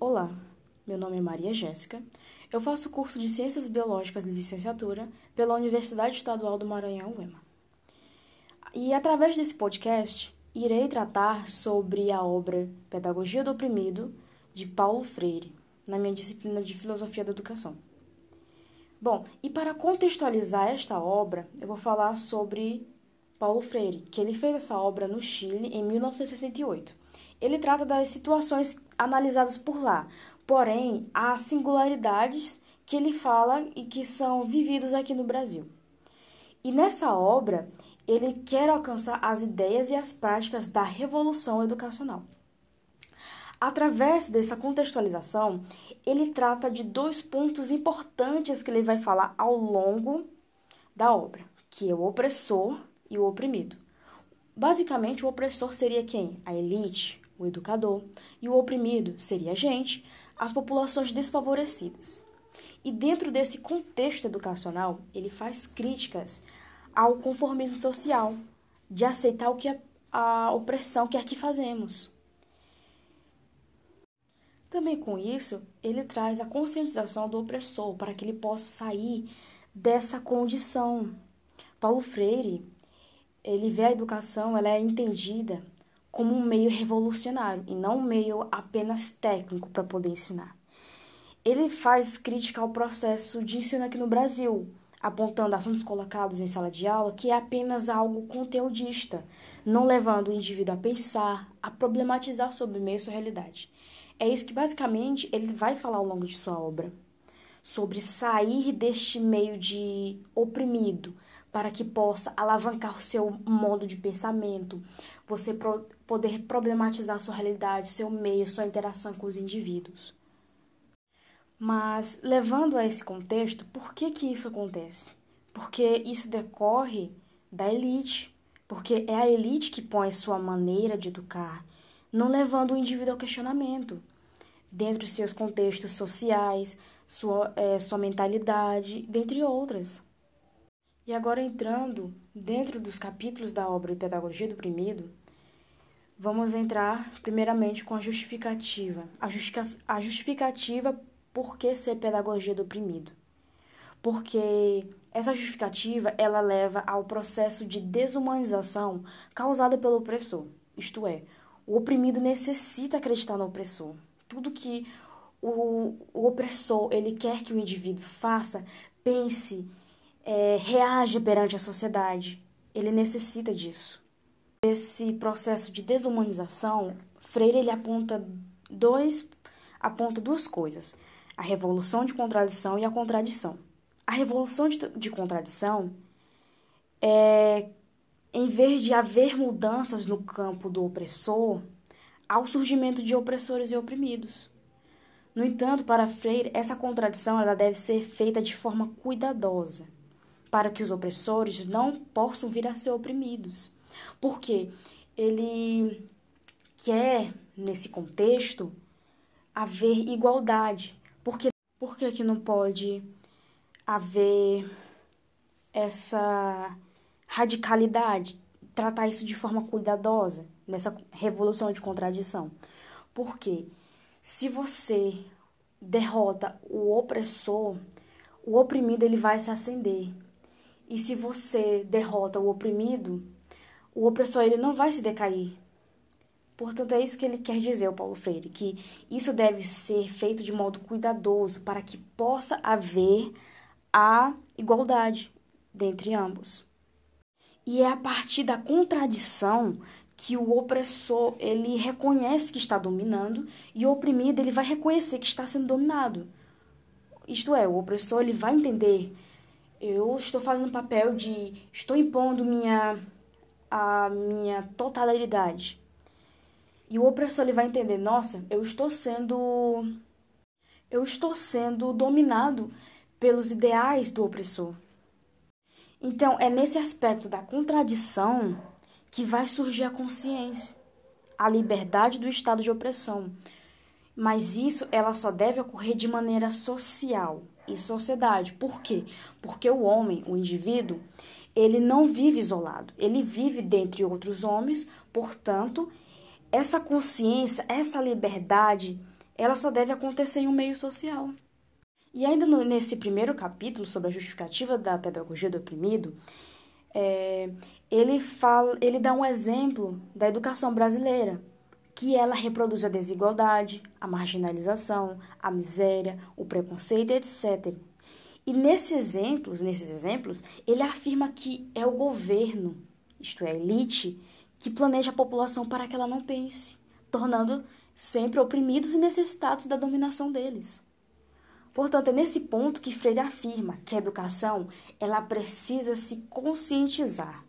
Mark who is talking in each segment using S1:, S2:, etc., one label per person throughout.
S1: Olá, meu nome é Maria Jéssica. Eu faço curso de Ciências Biológicas de Licenciatura pela Universidade Estadual do Maranhão, UEMA. E através desse podcast, irei tratar sobre a obra Pedagogia do Oprimido, de Paulo Freire, na minha disciplina de Filosofia da Educação. Bom, e para contextualizar esta obra, eu vou falar sobre Paulo Freire, que ele fez essa obra no Chile em 1968. Ele trata das situações analisadas por lá, porém há singularidades que ele fala e que são vividos aqui no Brasil. E nessa obra, ele quer alcançar as ideias e as práticas da revolução educacional. Através dessa contextualização, ele trata de dois pontos importantes que ele vai falar ao longo da obra, que é o opressor e o oprimido. Basicamente, o opressor seria quem? A elite, o educador, e o oprimido seria a gente, as populações desfavorecidas. E dentro desse contexto educacional, ele faz críticas ao conformismo social, de aceitar o que a, a opressão que fazemos. Também com isso, ele traz a conscientização do opressor para que ele possa sair dessa condição. Paulo Freire, ele vê a educação, ela é entendida como um meio revolucionário e não um meio apenas técnico para poder ensinar. Ele faz crítica ao processo de ensino aqui no Brasil, apontando assuntos colocados em sala de aula que é apenas algo conteudista, não levando o indivíduo a pensar, a problematizar sobre meio e sua realidade. É isso que basicamente ele vai falar ao longo de sua obra, sobre sair deste meio de oprimido para que possa alavancar o seu modo de pensamento, você poder problematizar sua realidade, seu meio, sua interação com os indivíduos. Mas, levando a esse contexto, por que, que isso acontece? Porque isso decorre da elite, porque é a elite que põe sua maneira de educar, não levando o indivíduo ao questionamento, dentro de seus contextos sociais, sua, é, sua mentalidade, dentre outras. E agora entrando dentro dos capítulos da obra Pedagogia do Oprimido, vamos entrar primeiramente com a justificativa. A, justific a justificativa por que ser pedagogia do oprimido? Porque essa justificativa ela leva ao processo de desumanização causado pelo opressor. Isto é, o oprimido necessita acreditar no opressor. Tudo que o, o opressor ele quer que o indivíduo faça, pense, é, reaja perante a sociedade. Ele necessita disso. Esse processo de desumanização, Freire ele aponta dois aponta duas coisas a revolução de contradição e a contradição. A revolução de, de contradição é, em vez de haver mudanças no campo do opressor, há o surgimento de opressores e oprimidos. No entanto, para Freire, essa contradição ela deve ser feita de forma cuidadosa, para que os opressores não possam vir a ser oprimidos. Porque ele quer, nesse contexto, haver igualdade, porque, por que, que não pode haver essa radicalidade, tratar isso de forma cuidadosa, nessa revolução de contradição? Porque se você derrota o opressor, o oprimido ele vai se acender. E se você derrota o oprimido, o opressor ele não vai se decair, Portanto, é isso que ele quer dizer, o Paulo Freire, que isso deve ser feito de modo cuidadoso para que possa haver a igualdade dentre ambos. E é a partir da contradição que o opressor ele reconhece que está dominando e o oprimido ele vai reconhecer que está sendo dominado. Isto é, o opressor ele vai entender eu estou fazendo papel de estou impondo minha a minha totalidade e o opressor ele vai entender, nossa, eu estou sendo eu estou sendo dominado pelos ideais do opressor. Então, é nesse aspecto da contradição que vai surgir a consciência, a liberdade do estado de opressão. Mas isso ela só deve ocorrer de maneira social e sociedade. Por quê? Porque o homem, o indivíduo, ele não vive isolado. Ele vive dentre outros homens, portanto, essa consciência, essa liberdade, ela só deve acontecer em um meio social. E ainda no, nesse primeiro capítulo sobre a justificativa da pedagogia do oprimido, é, ele fala, ele dá um exemplo da educação brasileira, que ela reproduz a desigualdade, a marginalização, a miséria, o preconceito, etc. E nesses exemplos, nesses exemplos, ele afirma que é o governo, isto é, a elite, que planeja a população para que ela não pense, tornando sempre oprimidos e necessitados da dominação deles. Portanto, é nesse ponto que Freire afirma que a educação ela precisa se conscientizar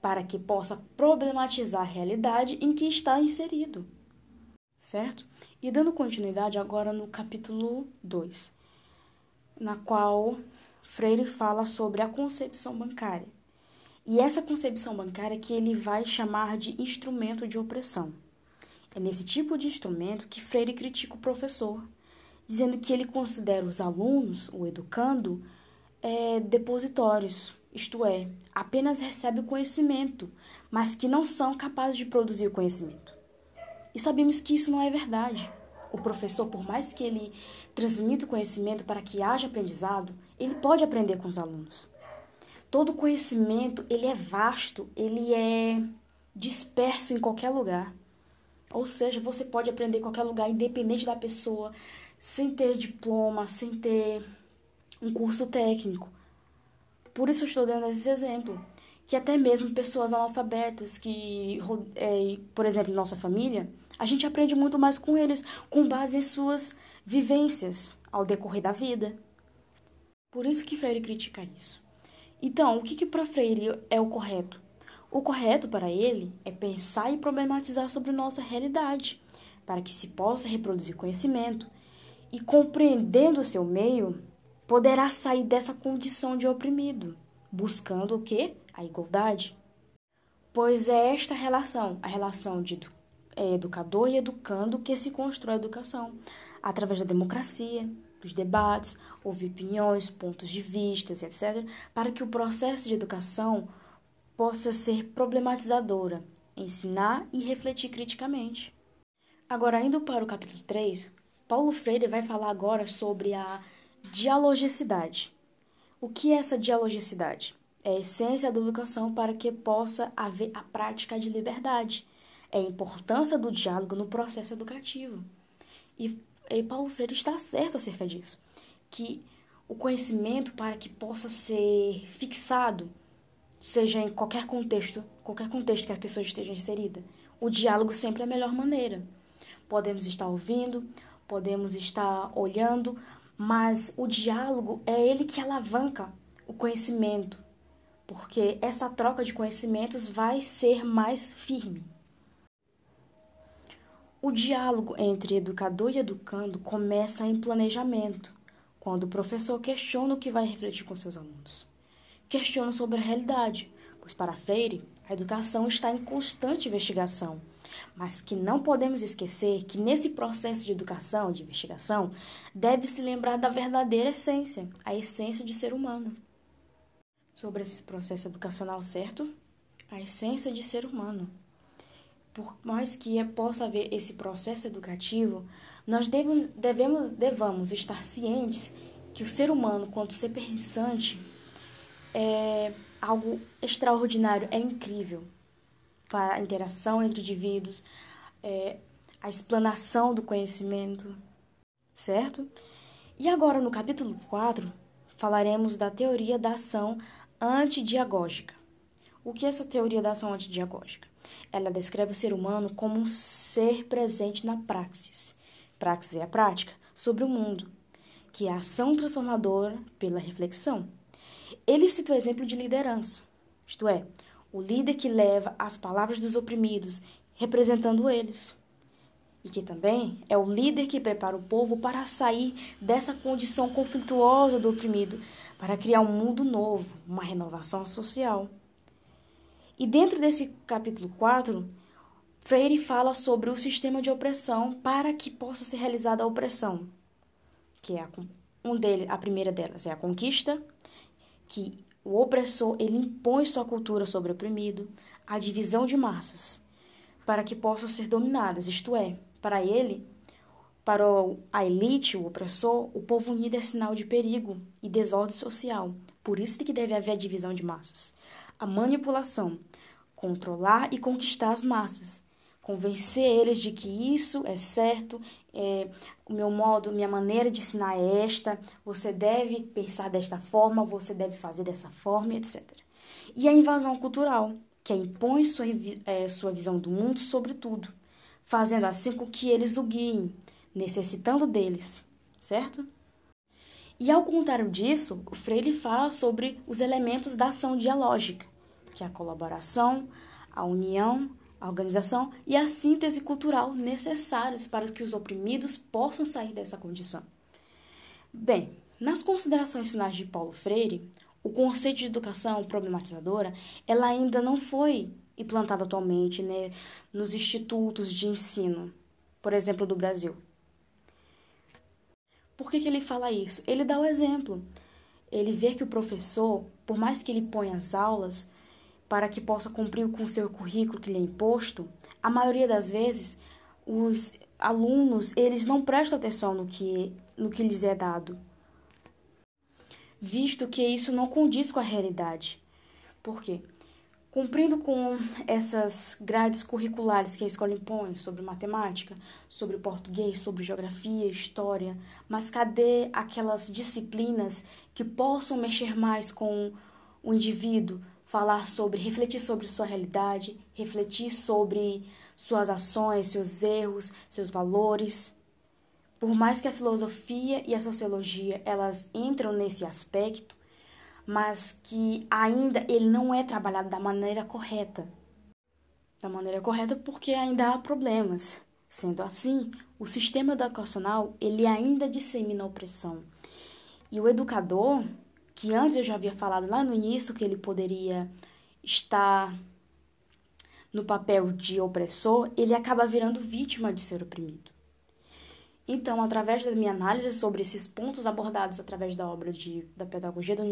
S1: para que possa problematizar a realidade em que está inserido. Certo? E dando continuidade agora no capítulo 2, na qual Freire fala sobre a concepção bancária. E essa concepção bancária que ele vai chamar de instrumento de opressão. É nesse tipo de instrumento que Freire critica o professor, dizendo que ele considera os alunos, o educando, é, depositórios, isto é, apenas recebe o conhecimento, mas que não são capazes de produzir o conhecimento. E sabemos que isso não é verdade. O professor, por mais que ele transmita o conhecimento para que haja aprendizado, ele pode aprender com os alunos. Todo conhecimento, ele é vasto, ele é disperso em qualquer lugar. Ou seja, você pode aprender em qualquer lugar, independente da pessoa, sem ter diploma, sem ter um curso técnico. Por isso eu estou dando esse exemplo. Que até mesmo pessoas analfabetas, que, é, por exemplo, nossa família, a gente aprende muito mais com eles, com base em suas vivências ao decorrer da vida. Por isso que Freire critica isso. Então, o que, que para Freire é o correto? O correto para ele é pensar e problematizar sobre nossa realidade, para que se possa reproduzir conhecimento e, compreendendo o seu meio, poderá sair dessa condição de oprimido, buscando o que? A igualdade. Pois é esta relação, a relação de é, educador e educando, que se constrói a educação, através da democracia, dos debates, ouvir opiniões, pontos de vista, etc., para que o processo de educação possa ser problematizadora, ensinar e refletir criticamente. Agora, indo para o capítulo 3, Paulo Freire vai falar agora sobre a dialogicidade. O que é essa dialogicidade? É a essência da educação para que possa haver a prática de liberdade. É a importância do diálogo no processo educativo. E, e Paulo Freire está certo acerca disso. Que o conhecimento, para que possa ser fixado, seja em qualquer contexto, qualquer contexto que a pessoa esteja inserida, o diálogo sempre é a melhor maneira. Podemos estar ouvindo, podemos estar olhando, mas o diálogo é ele que alavanca o conhecimento, porque essa troca de conhecimentos vai ser mais firme. O diálogo entre educador e educando começa em planejamento, quando o professor questiona o que vai refletir com seus alunos questionam sobre a realidade, pois para Freire, a educação está em constante investigação, mas que não podemos esquecer que nesse processo de educação, de investigação, deve-se lembrar da verdadeira essência, a essência de ser humano. Sobre esse processo educacional certo, a essência de ser humano. Por mais que possa haver esse processo educativo, nós devemos, devemos, devamos estar cientes que o ser humano, quanto ser pensante, é algo extraordinário, é incrível para a interação entre indivíduos, é, a explanação do conhecimento, certo? E agora, no capítulo 4, falaremos da teoria da ação antidiagógica. O que é essa teoria da ação antidiagógica? Ela descreve o ser humano como um ser presente na praxis. Praxis é a prática sobre o mundo, que é a ação transformadora pela reflexão. Ele cita o exemplo de liderança, isto é, o líder que leva as palavras dos oprimidos, representando eles. E que também é o líder que prepara o povo para sair dessa condição conflituosa do oprimido, para criar um mundo novo, uma renovação social. E dentro desse capítulo 4, Freire fala sobre o sistema de opressão para que possa ser realizada a opressão, que é a, um dele, a primeira delas é a conquista, que o opressor ele impõe sua cultura sobre o oprimido, a divisão de massas, para que possam ser dominadas, isto é, para ele, Para a elite, o opressor, o povo unido é sinal de perigo e desordem social. Por isso que deve haver a divisão de massas. A manipulação, controlar e conquistar as massas, convencer eles de que isso é certo, é, o meu modo, minha maneira de ensinar é esta, você deve pensar desta forma, você deve fazer dessa forma, etc. E a invasão cultural, que impõe sua, é, sua visão do mundo sobre tudo, fazendo assim com que eles o guiem, necessitando deles, certo? E ao contrário disso, o Freire fala sobre os elementos da ação dialógica, que é a colaboração, a união, a organização e a síntese cultural necessários para que os oprimidos possam sair dessa condição. Bem, nas considerações finais de Paulo Freire, o conceito de educação problematizadora ela ainda não foi implantado atualmente né, nos institutos de ensino, por exemplo, do Brasil. Por que, que ele fala isso? Ele dá o exemplo. Ele vê que o professor, por mais que ele ponha as aulas para que possa cumprir com o seu currículo que lhe é imposto, a maioria das vezes os alunos eles não prestam atenção no que, no que lhes é dado, visto que isso não condiz com a realidade. Por quê? Cumprindo com essas grades curriculares que a escola impõe sobre matemática, sobre português, sobre geografia, história, mas cadê aquelas disciplinas que possam mexer mais com o indivíduo, falar sobre, refletir sobre sua realidade, refletir sobre suas ações, seus erros, seus valores? Por mais que a filosofia e a sociologia elas entram nesse aspecto, mas que ainda ele não é trabalhado da maneira correta. Da maneira correta porque ainda há problemas. Sendo assim, o sistema educacional ele ainda dissemina a opressão. E o educador, que antes eu já havia falado lá no início que ele poderia estar no papel de opressor, ele acaba virando vítima de ser oprimido. Então, através da minha análise sobre esses pontos abordados através da obra de, da Pedagogia do,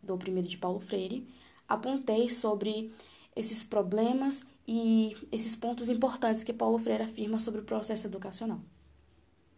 S1: do Oprimido de Paulo Freire, apontei sobre esses problemas e esses pontos importantes que Paulo Freire afirma sobre o processo educacional.